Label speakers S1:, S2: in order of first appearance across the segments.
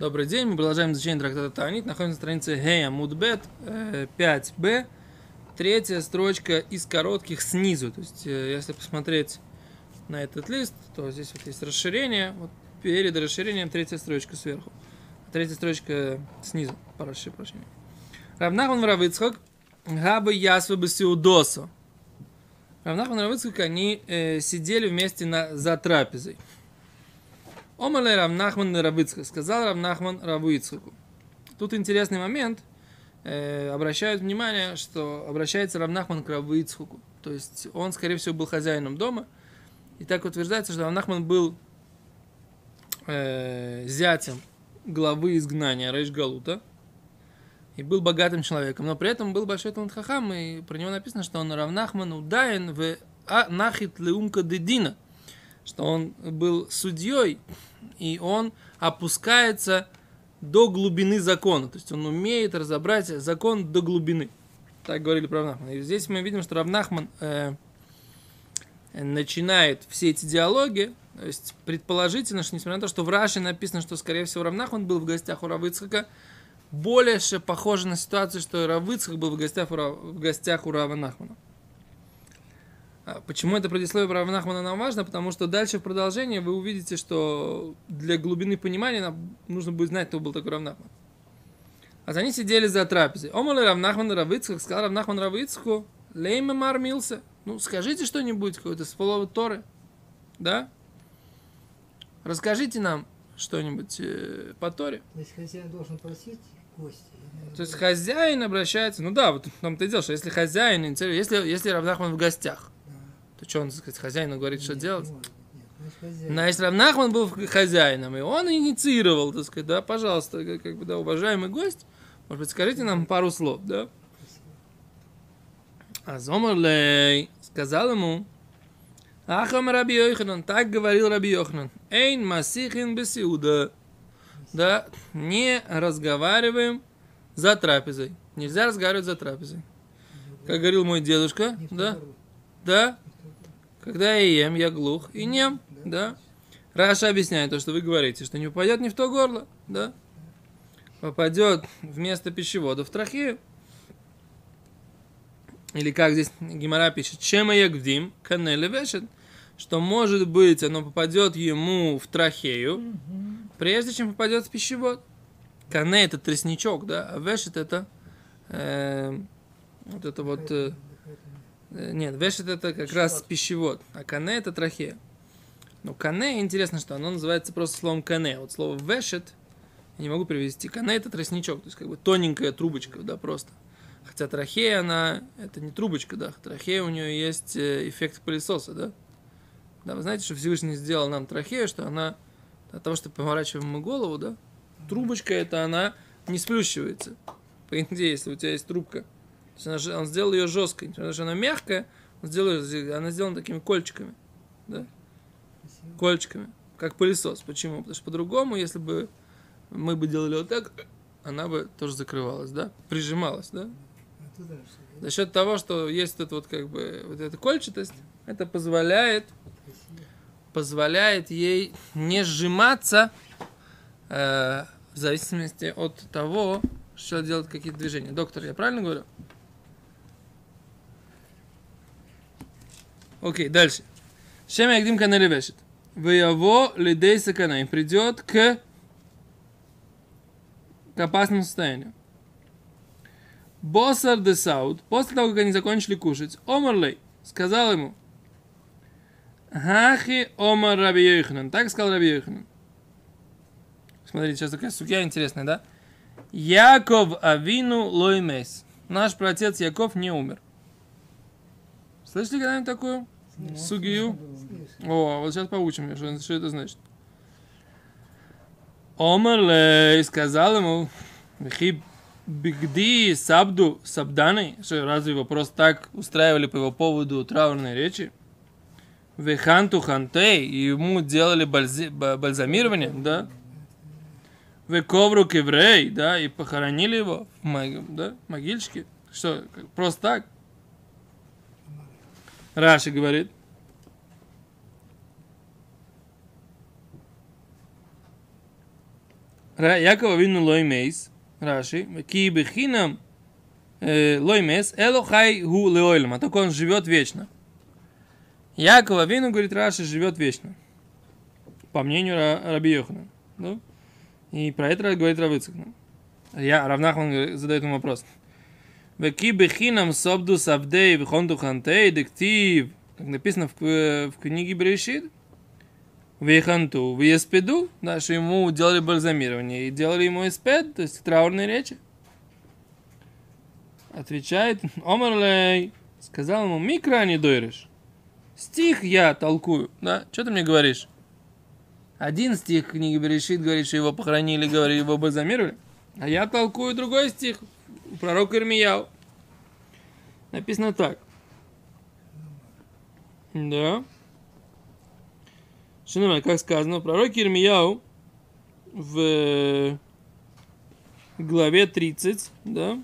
S1: Добрый день, мы продолжаем изучение трактата Таанит. Находимся на странице Гея Мудбет 5b. Третья строчка из коротких снизу. То есть, э, если посмотреть на этот лист, то здесь вот есть расширение. Вот перед расширением третья строчка сверху. Третья строчка снизу. Прошу прощения. Равнахман Равыцхак Габы Ясвы Басиудосу. Равнахман и Равыцхак, они э, сидели вместе на, за трапезой. Омале Равнахман Равыцхак. Сказал Равнахман Равыцхаку. Тут интересный момент. Э, обращают внимание, что обращается Равнахман к Равыцхаку. То есть он, скорее всего, был хозяином дома. И так утверждается, что Равнахман был э, зятем главы изгнания Рейш Галута и был богатым человеком, но при этом был большой талант хахам, и про него написано, что он равнахман удаен в а нахит леумка дедина, что он был судьей, и он опускается до глубины закона, то есть он умеет разобрать закон до глубины. Так говорили про Равнахмана. И здесь мы видим, что Равнахман э, начинает все эти диалоги, то есть предположительно, что несмотря на то, что в Раше написано, что, скорее всего, Равнахман был в гостях у Равыцхака, больше похоже на ситуацию, что Равыцхак был в гостях у, Рав, в гостях у Рава Нахмана. А почему это предисловие про Рава Нахмана нам важно? Потому что дальше в продолжении вы увидите, что для глубины понимания нам нужно будет знать, кто был такой Рав Нахман. А они сидели за трапезой. Омали Рав Нахман Равыцхак, сказал Рав Нахман Равыцхаку, лейма мармился. Ну, скажите что-нибудь, какое-то слово Торы. Да? Расскажите нам что-нибудь э, по Торе.
S2: То есть хозяин должен просить гости.
S1: То есть хозяин обращается, ну да, вот и дело, что если хозяин, если, если Равнахман в гостях, то что он, так сказать, хозяину говорит, что
S2: Нет,
S1: делать?
S2: Значит,
S1: если Равнахман был хозяином, и он инициировал, так сказать, да, пожалуйста, как, как бы, да, уважаемый гость, может быть, скажите нам пару слов, да? А Зомарлей сказал ему, Ахам Раби Йоханан, так говорил Раби Йоханан, Эйн Масихин Бесиуда, да, не разговариваем за трапезой. Нельзя разговаривать за трапезой. Как говорил мой дедушка, да, да, когда я ем, я глух и нем, да. Раша объясняет то, что вы говорите, что не попадет не в то горло, да. Попадет вместо пищевода в трахею. Или как здесь Гимара пишет, чем ягвдим, канеле вешет, что может быть оно попадет ему в трахею, прежде чем попадет в пищевод. Кане это тростничок, да, а вешет это э, вот это вот Э, Нет, вешет это как раз пищевод, а кане это трахея. Но кане, интересно, что оно называется просто словом кане. Вот слово вешет я не могу перевести. Кане это тростничок, то есть как бы тоненькая трубочка, да, просто. Хотя трахея, она, это не трубочка, да, трахея у нее есть э, эффект пылесоса, да. Да, вы знаете, что Всевышний сделал нам трахею, что она, от того, что поворачиваем мы голову, да, трубочка это она не сплющивается. По идее, если у тебя есть трубка, он сделал ее жесткой, то, что она мягкая, он сделал, её- она сделана такими кольчиками, да,
S2: Спасибо.
S1: кольчиками, как пылесос. Почему? Потому что по-другому, если бы мы бы делали вот так, она бы тоже закрывалась, да, прижималась, да.
S2: Что?
S1: За счет того, что есть вот, вот как бы вот эта кольчатость, это позволяет
S2: Спасибо.
S1: позволяет ей не сжиматься э, в зависимости от того, что делать какие-то движения. Доктор, я правильно говорю? Окей, дальше. Шем Ягдим Канели вешет. Выяво лидей сакана. И придет к, к опасному состоянию. Боссар де Сауд, после того, как они закончили кушать, Омарлей сказал ему, Хахи Омар Раби Йоханан. Так сказал Раби Йоханан. Смотрите, сейчас такая судья интересная, да? Яков Авину Лоймес. Наш праотец Яков не умер. Слышали когда-нибудь такую? Сугию? О, вот сейчас поучим что, что это значит. Омарлей сказал ему, «Вихи бигди сабду сабданы, что разве его просто так устраивали по его поводу траурной речи? Веханту хантей, и ему делали бальзи- ба- бальзамирование, да? Вековру кеврей, да, и похоронили его в мог- да, могильчике. Что, просто так? Раши говорит. Якова вину лой мейс, Раши, ки бехинам э, лой мейс, эло хай гу леойлем, а только он живет вечно. Якова вину, говорит Раши, живет вечно. По мнению Ра- Раби Йохана. Да? И про это говорит Равыцкна. Я, Равнахман задает ему вопрос. Веки бехинам собду савдей вихонту хантей дектив. Как написано в, к- в книге Брешит. Вейханту, в Еспеду, да, что ему делали бальзамирование и делали ему эспед, то есть траурные речи. Отвечает, Омарлей, сказал ему, микро не дойрешь. Стих я толкую, да, что ты мне говоришь? Один стих книги Берешит говорит, что его похоронили, говорит, его бальзамировали. А я толкую другой стих, у пророка Ирмияу. Написано так. Да. Шинома, как сказано, в пророке Ирмияу в э, главе 30, да,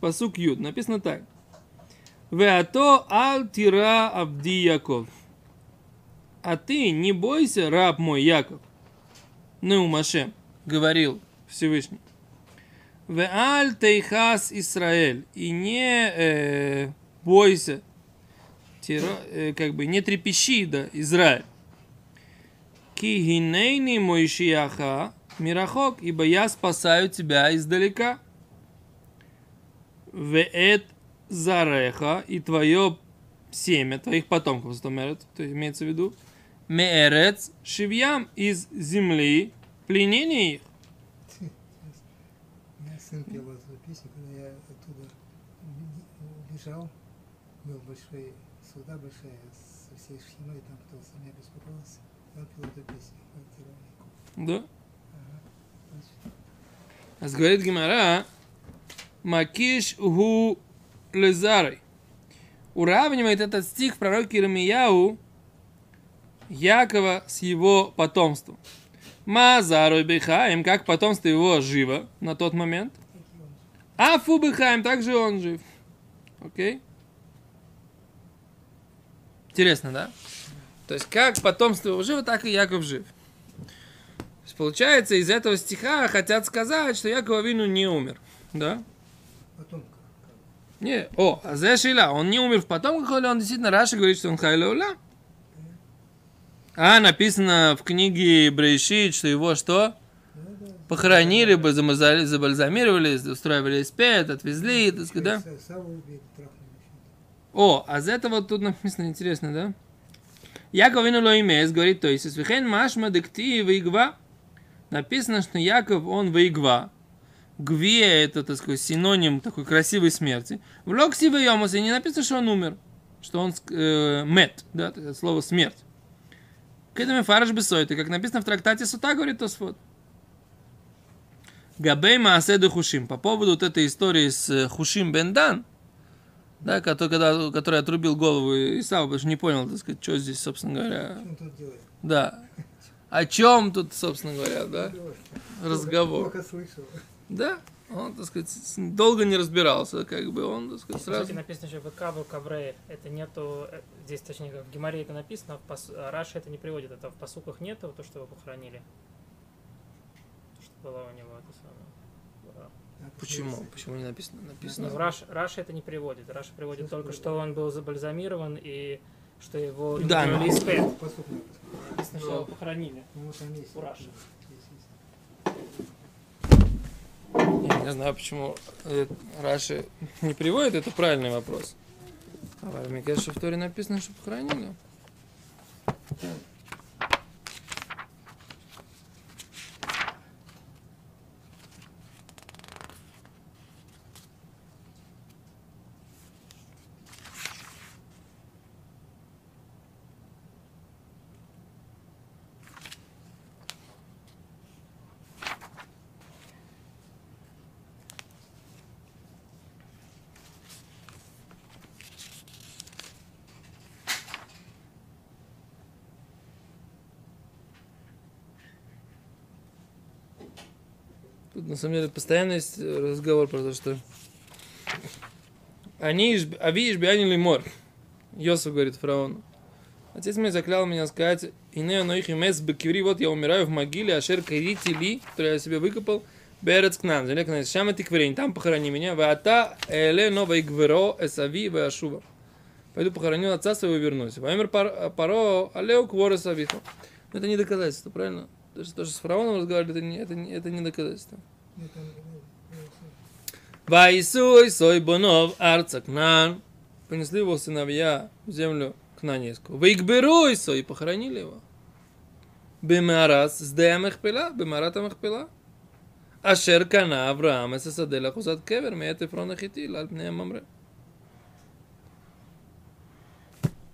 S1: посук Юд, написано так. Веато аль тира абди Яков. А ты не бойся, раб мой Яков. Неумаше, говорил Всевышний. Веаль тейхас Исраэль. И не э, бойся, тира- э, как бы не трепещи, да, Израиль. Кигинейни Моишияха Мирахок, ибо я спасаю тебя издалека. Веэт Зареха и твое семя, твоих потомков, то имеется в виду, Меэрец Шивьям из земли пленения их.
S2: Сын пел эту песню, когда я оттуда убежал. Был большой, суда большая со всей шхимой, там кто за меня беспокоился. Он пел эту песню.
S1: Да?
S2: Ага. Значит,
S1: אז говорит Гимара, Макиш гу лезарой. Уравнивает этот стих в пророке Иеремияу Якова с его потомством. Мазарой Бехаем, как потомство его живо на тот момент.
S2: Какие он
S1: А Фу Бехаем, также он жив. Окей? Интересно, да? То есть, как потомство его живо, так и Яков жив. Есть, получается, из этого стиха хотят сказать, что Яков Вину не умер. Да?
S2: потомка.
S1: Не, о, а зе шила, он не умер в потомках, или он действительно Раша говорит, что он хайла А написано в книге Брейшит, что его что? Похоронили, бы, замазали- забальзамировали, устраивали спет, отвезли, так сказать, да? О, а за это вот тут написано интересно, да? Яков вину имеет, говорит, то есть, свихен машма декти выигва. Написано, что Яков, он выигва. Гве это, так сказать, синоним такой красивой смерти. В локси и не написано, что он умер. Что он э, мет, да, слово смерть. К этому фараш бесойты, как написано в трактате Сута, говорит Тосфот. Габей Мааседу Хушим. По поводу вот этой истории с э, Хушим Бендан, да, который, когда, который отрубил голову Исава, потому что не понял, так сказать, что здесь, собственно говоря,
S2: Что он тут делает?
S1: да. О чем тут, собственно говоря, да, разговор.
S2: Плохо слышал.
S1: Да, он, так сказать, долго не разбирался, как бы он, так сказать,
S3: Кстати,
S1: сразу...
S3: написано еще ВК, КВР. Это нету, э, здесь точнее как в Геморе это написано, а в пас, а Раши это не приводит. Это в посуках нету, то, что его похоронили. Было у него, это самое.
S2: А
S1: Почему? Почему не написано? Написано.
S3: в Раш, Раши это не приводит. Раши приводит
S2: Что
S3: только, что он был забальзамирован и что его
S1: Да,
S3: похоронили.
S2: Ну вот там есть.
S3: У Раши.
S2: Есть, есть.
S1: Я не знаю, почему э, Раши не приводит, это правильный вопрос. А в мне кажется, что в Торе написано, что похоронили. Тут на самом деле постоянно есть э, разговор про то, что они, иш- а видишь, биани лимор. Йосиф говорит фараону. Отец мой заклял меня сказать, «Ине оно их имес бекиври, вот я умираю в могиле, ашер карити ли, который я себе выкопал, берец к нам, земля к нам, шама тикверин, там похорони меня, ваата эле новой гверо эсави ваашува». Пойду похороню отца своего и вернусь. Ваймер паро алеу квора савиту. Но это не доказательство, правильно? Даже то, что с фараоном разговаривали, это не, это не, это не доказательство.
S2: Это,
S1: Вайсуй сой бонов арца кнан. Принесли его сыновья в землю кнанейскую. Вейкберуй сой, похоронили его. Бемарас с Мехпела, Бемарата Мехпела. Ашер кана Авраам эс саделя хузат кевер, меет Эфрона хитил, аль пнея мамре.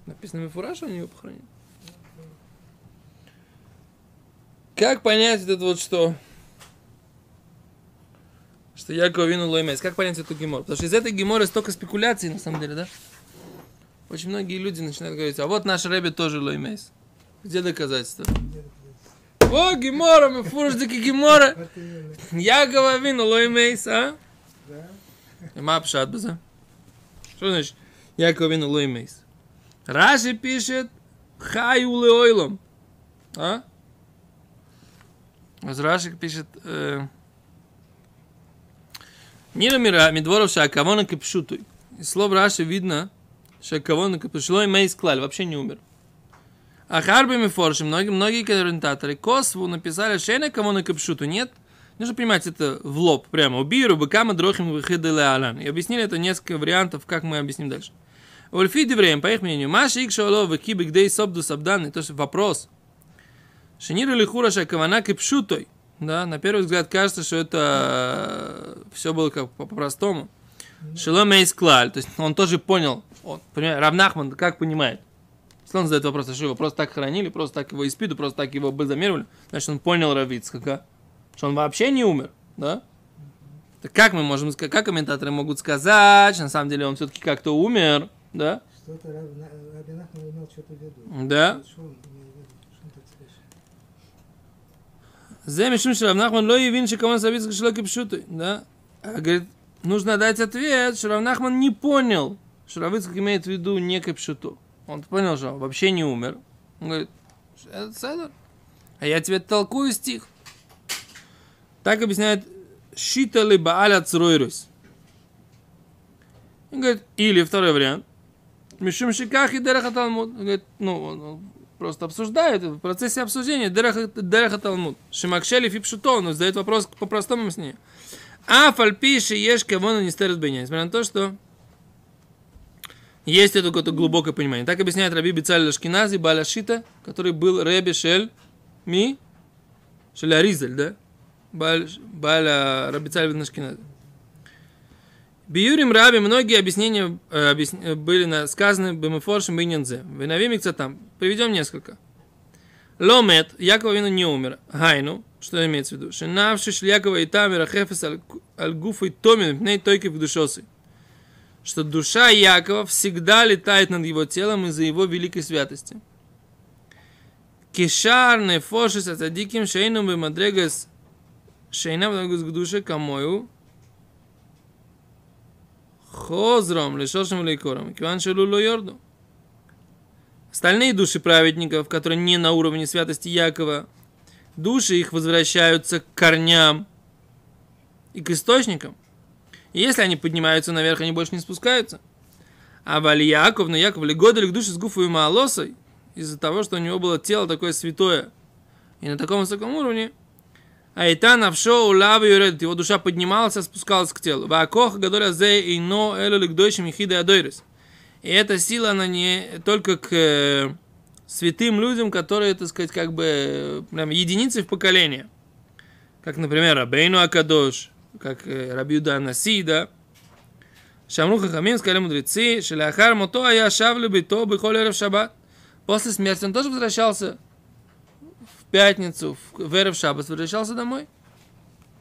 S1: Написано Мефураж, они его похоронили. Как понять это вот что? Что Яков вину лоймес. Как понять эту гемор? Потому что из этой геморы столько спекуляций, на самом деле, да? Очень многие люди начинают говорить, а вот наш Рэбби тоже лоймес. Где доказательства? О, гемора, мы фурждики гемора. Якова вину лоймес, а?
S2: Да?
S1: И ма пшат база. Что значит Яков вину лоймес? Раши пишет хаю леойлом. А? Рашик пишет, э, Нира мира медворов шакавона капшутуй. Из слов Раши видно, шакавона капшутло и мейс клаль, вообще не умер. А Харби Мефорши, многие, многие комментаторы Косву написали шейна кавона капшуту, нет? Нужно понимать это в лоб, прямо. Убиру, быкама, дрохим, выхидалеалан. И объяснили это несколько вариантов, как мы объясним дальше. Ульфи Девреем, по их мнению, Маши Икшалова, Кибик Дей Собду Сабдан, это же вопрос – Шенира лихура шакавана кипшутой. Да, на первый взгляд кажется, что это все было как по-простому. Шилом мейс клаль, то есть он тоже понял. Он, понимаете, Равнахман как понимает? Если он задает вопрос, а что его просто так хранили, просто так его испиду, просто так его бальзамировали, значит он понял Равицкака, что он вообще не умер, да? Так как мы можем сказать, как комментаторы могут сказать, что на самом деле он все-таки как-то умер, да?
S2: Что-то Раб- На- Раби Нахман имел что-то в виду.
S1: Да.
S2: Что он имел в виду? Что он так слышал?
S1: Замешим Шравнахман ло явин шикамон савицк шлоки пшуты. Да? А, говорит, нужно дать ответ. Шравнахман не понял. Шравицк имеет в виду не к. Он понял, что он вообще не умер. Он говорит, это Седер. А я тебе толкую стих. Так объясняет Шита либо аля цройрус. Он говорит, или второй вариант. Мишум шиках и дерахаталмуд. Он говорит, ну, просто обсуждает в процессе обсуждения дереха, талмуд. Шимакшели фипшуто, он задает вопрос по-простому с ней. А фальпиши ешь кого не стерет бейня. Несмотря на то, что есть это какое-то глубокое понимание. Так объясняет Раби Бицаль Лашкинази Балашита, который был Реби Шель Ми Шель Аризель, да? Баля Раби Цаль Лашкинази. Биюрим Раби многие объяснения э, объясн- э, были сказаны Бемефоршем Бейнянзе. Винавим там. Приведем несколько. Ломет, Якова Вину не умер. Гайну, что имеется в виду? Шинавши Якова и Тамира Хефес Аль-Гуфа и Томин, пней тойки в душосы. Что душа Якова всегда летает над его телом из-за его великой святости. Кишар нефошис ацадиким шейну бемадрегас шейна бемадрегас к душе камою хозром лишошим лейкором, киван шелу ло йорду. Остальные души праведников, которые не на уровне святости Якова, души их возвращаются к корням и к источникам. И если они поднимаются наверх, они больше не спускаются. А Вали Яков, но Яков легодали к душе с гуфу и маалосой, из-за того, что у него было тело такое святое, и на таком высоком уровне, а и та навшо улавы юред, его душа поднималась, спускалась к телу. Ваакох гадоля зе и но элю ликдойшим ехида адойрес. И эта сила, она не только к э, святым людям, которые, так сказать, как бы прям единицы в поколение. Как, например, Рабейну Акадош, как э, Рабиуда Наси, да. Шамру Хахамим, сказали мудрецы, Шеляхар Мото, а я шавлю бито бихоль эрев шаббат. После смерти он тоже возвращался пятницу, в, эрев шаббат, возвращался домой.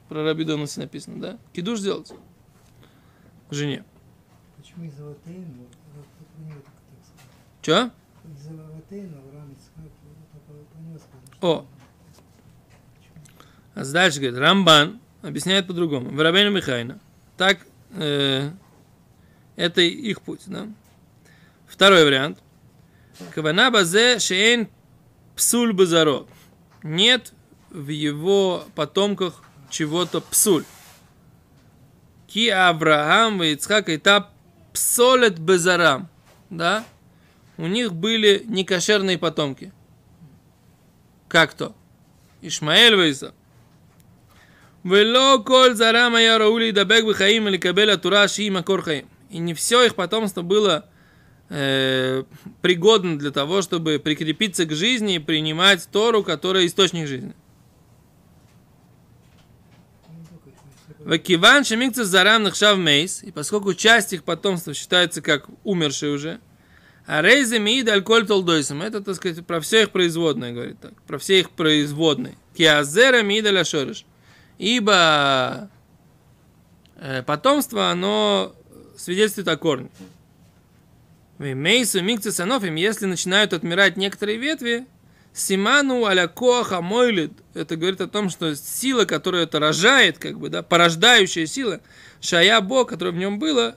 S1: Про Рабиуда Наси написано, да? Кидуш делать. Жене.
S2: Почему так сказать.
S1: Че?
S2: Из-за Ватейну Авраам.
S1: О. А дальше говорит, Рамбан объясняет по-другому. В Рабейну Михайна. Так, э, это их путь, да? Второй вариант. Кавана базе шейн псуль базаро нет в его потомках чего-то псуль. Ки Авраам и Ицхак и та псолет безарам. Да? У них были некошерные потомки. Как то? Ишмаэль Вейса. Вело коль зарам я раули дабег бихаим или кабеля тура ши макор И не все их потомство было э, пригодно для того, чтобы прикрепиться к жизни и принимать Тору, которая источник жизни. Вакиван шемикцев зарам нахшав мейс, и поскольку часть их потомства считается как умершие уже, а рейзе миид альколь толдойсом, это, так сказать, про все их производные, говорит так, про все их производные. Киазера миид аля шориш. Ибо э, потомство, оно свидетельствует о корне. Мейсу микцы санофим, если начинают отмирать некоторые ветви, Симану аля коаха мойлит. Это говорит о том, что сила, которая это рожает, как бы, да, порождающая сила, шая бо, которая в нем была,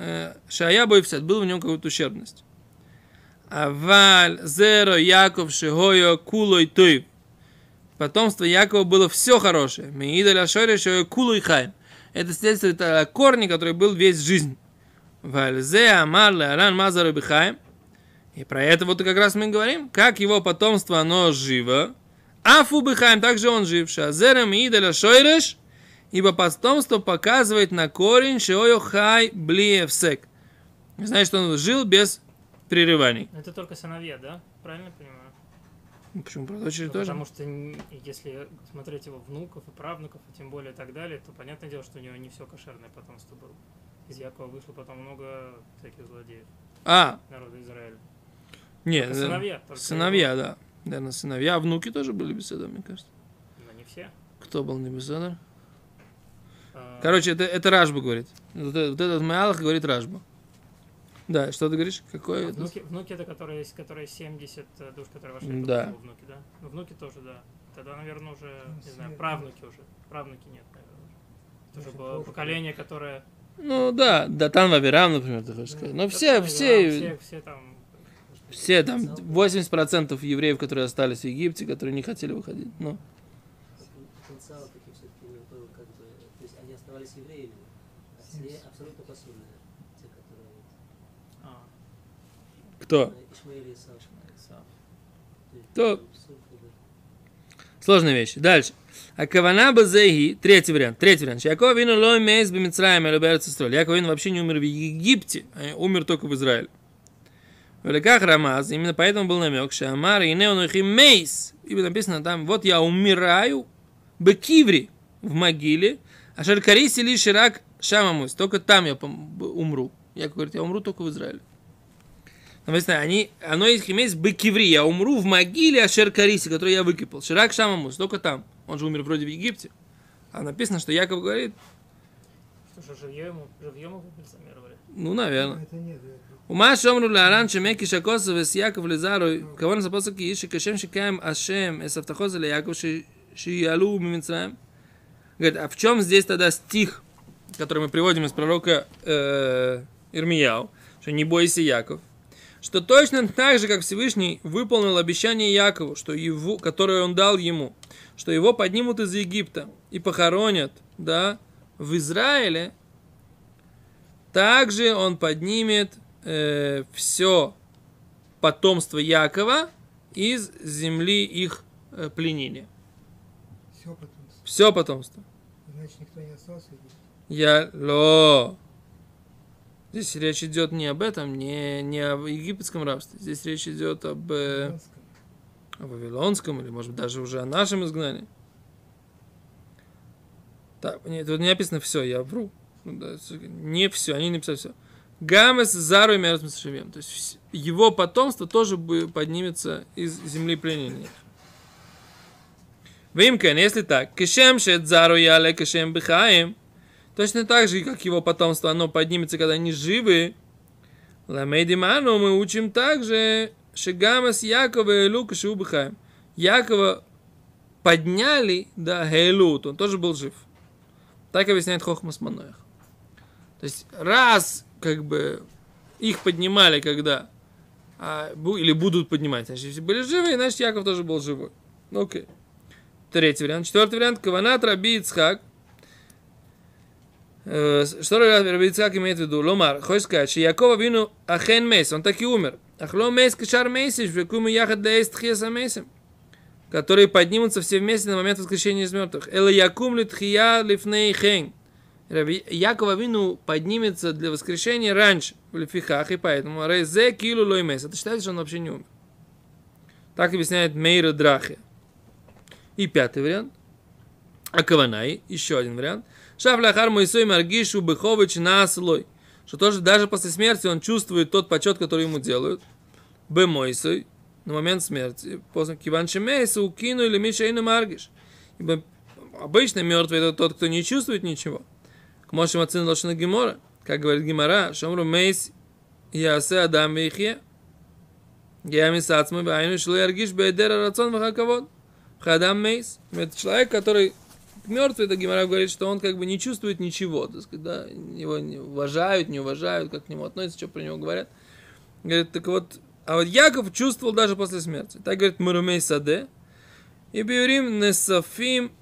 S1: э, шая бо и все, была в нем какая-то ущербность. Аваль, зеро, Яков, шигойо, кулой, той. Потомство Якова было все хорошее. Меида ляшори, шигойо, кулой, хайм. Это свидетельствует о корне, который был весь жизнь. Вальзе, амар, леаран, мазару, бихайм. И про это вот как раз мы говорим, как его потомство, оно живо. А Фубихаем также он жив. Шазерем идаля шойреш, ибо потомство показывает на корень шойо хай блиевсек. Что он жил без прерываний.
S3: Это только сыновья, да? Правильно понимаю?
S1: Почему про дочери
S3: Ну,
S1: тоже?
S3: Потому что если смотреть его внуков и правнуков, и тем более и так далее, то понятное дело, что у него не все кошерное потомство было. Из Якова вышло потом много всяких злодеев
S1: А,
S3: народа Израиля.
S1: нет,
S3: Только
S1: да.
S3: сыновья. только
S1: сыновья, да. Наверное, сыновья. А внуки тоже были беседы, мне кажется.
S3: Но не все.
S1: Кто был не беседа?
S3: А,
S1: Короче, это, это Ражба говорит. Вот, это- вот этот Маалах говорит Ражба. Да, что ты говоришь? Какой
S3: а
S1: это?
S3: внуки, внуки это которые, которые 70 э, душ, которые вошли в
S1: Да.
S3: Тору, внуки, да? Ну, внуки тоже, да. Тогда, наверное, уже,
S2: Ну,
S3: не знаю, правнуки уже. Правнуки нет, наверное. Это уже было поколение, которое...
S1: Ну да, Датан Вавирам, например, ты хочешь сказать. Но все,
S3: Да,
S1: все,
S3: все, все там...
S1: все там 80% евреев, которые остались в Египте, которые не хотели выходить. Ну,
S4: потенциал таки все-таки был как бы, то есть они оставались евреями, а все абсолютно посульные, те, которые
S3: А,
S1: кто?
S4: Ишмаэль и.
S1: То-. Сложные вещи. Дальше. А кавана базеги, третий вариант, третий вариант. Яков вину лой мейс бимицраем или берцестроль. Яков вину вообще не умер в Египте, а умер только в Израиле. В Великах Рамаз, именно поэтому был намек, что Амар и Неонухи мейс. И написано там, вот я умираю в Кивре, в могиле, а Шаркариси ли Ширак Шамамус, только там я умру. Яков говорит, я умру только в Израиле. Написано, они, оно есть химейс бекиври, я умру в могиле Ашеркариси, который я выкопал. Ширак Шамамус, только там. Он же умер вроде в Египте. А написано, что Яков говорит...
S3: Что живьем, живьем его бальзамировали?
S1: Ну, наверное.
S2: Это нет, у
S1: Маши Омру Ларан Шемеки Шакосов из Яков Лизару, кого нас апостол Кииши, Кашем Шикаем Ашем, из Автохоза Ле Яков Шиялу Мимицраем. Говорит, а в чем здесь тогда стих, который мы приводим из пророка э, Ирмияу, что не бойся Яков, что точно так же, как Всевышний выполнил обещание Якову, что его, которое он дал ему, что его поднимут из Египта и похоронят, да, в Израиле, также он поднимет все потомство Якова из земли их э, пленения.
S2: Все потом.
S1: Все потомство.
S2: Значит, никто не остался.
S1: Я ло. Здесь речь идет не об этом, не, не о египетском рабстве. Здесь речь идет об э, о вавилонском или, может быть, даже уже о нашем изгнании. Так, нет, тут не написано все, я вру. Ну Не все, они не написали все. Гамес Зару и Мисшевем. То есть его потомство тоже поднимется из земли пленения. Вимкен, если так, кешем шет Зару яле кешем бихаем, точно так же, как его потомство, оно поднимется, когда они живы, Ламейдиману мы учим также, Шигамас Якова и Лука Шиубихаем. Якова подняли до Гейлут, он тоже был жив. Так объясняет Хохмас Маноях. То есть, раз, как бы, их поднимали, когда а, или будут поднимать. Значит, если были живы, значит, Яков тоже был живой. Ну, Окей. Третий вариант. Четвертый вариант. Каванат Раби Ицхак. Э, Что Раби Ицхак имеет в виду? Ломар, хочешь сказать, что Якова вину Ахен Мейс, он так и умер. Ахло Мейс Кашар Мейсиш, векуму Яхад Дейст Хеса Мейсим которые поднимутся все вместе на момент воскрешения из мертвых. Эла Якум Литхия Лифней. Раби Якова Вину поднимется для воскрешения раньше, в Лифихах, и поэтому Резе Килу Лоймес. Это считается, что он вообще не умер. Так объясняет Мейра Драхи. И пятый вариант. Акаванай, еще один вариант. Шафляхар Моисой Маргишу Бехович Наслой. Что тоже даже после смерти он чувствует тот почет, который ему делают. Б Мойсой, на момент смерти. После Киван Шемейса укину или Мишейну Маргиш. Ибо обычно мертвый это тот, кто не чувствует ничего. К Моше Мацин Лошана Гемора, как говорит Гемора, Шамру Мейс Ясе Адам Вейхе. Геами Сацмы Байну Шло Яргиш Бейдера Рацон Вахаковод. Хадам Мейс. Это человек, который мертвый, это Гемора говорит, что он как бы не чувствует ничего. Так сказать, да? Его не уважают, не уважают, как к нему относятся, что про него говорят. Говорит, так вот, а вот Яков чувствовал даже после смерти. Так говорит Мурумей Саде. И Биурим Несафим.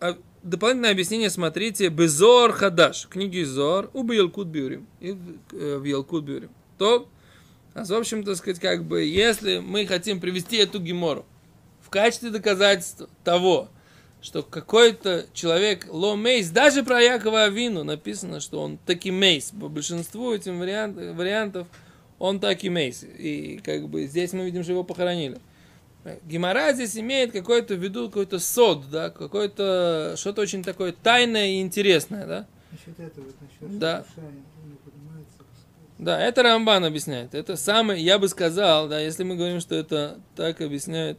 S1: А дополнительное объяснение смотрите. Безор Хадаш. Книги Зор. У Елкут Биурим. И э, в Елкут Биурим. То, а в общем, так сказать, как бы, если мы хотим привести эту гемору в качестве доказательства того, что какой-то человек ло мейс, даже про Якова Авину написано, что он таки мейс. По большинству этих вариант, вариантов он так и мейс. И как бы здесь мы видим, что его похоронили. Гемора здесь имеет какой-то в виду какой-то сод, да, какое-то что-то очень такое тайное и интересное, да.
S2: Насчет этого, вот насчет,
S1: Да.
S2: поднимается.
S1: Да, это Рамбан объясняет. Это самое, я бы сказал, да, если мы говорим, что это так объясняет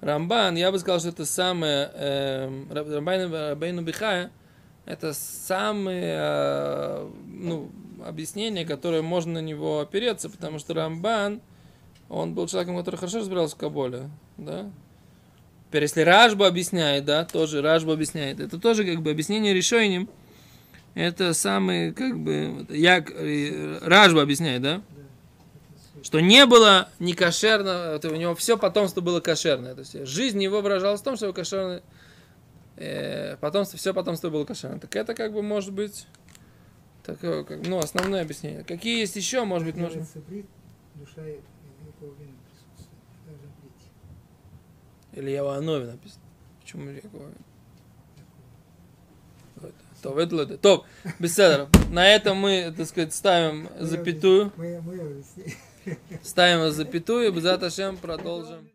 S1: Рамбан, я бы сказал, что это самое, э, Рамбан Рабейну Бихая, это самое, э, ну, объяснение, которое можно на него опереться, потому что Рамбан, он был человеком, который хорошо разбирался в Каболе, да. Теперь, если Рашба объясняет, да, тоже Рашба объясняет, это тоже как бы объяснение решением, это самый, как бы, як, э, Рашба объясняет, да, что не было не кошерно, это у него все потомство было кошерное. То есть жизнь его выражалась в том, что его кошерное, э, потомство, все потомство было кошерное. Так это как бы может быть такое, как, ну, основное объяснение. Какие есть еще, может быть,
S2: брит, душа.
S1: Или Яванове написано. Почему Якова? То, это, то, беседа. На этом мы, так сказать, ставим запятую.
S2: Мы, мы, мы
S1: Ставим запятую Бзат Ашем продолжим.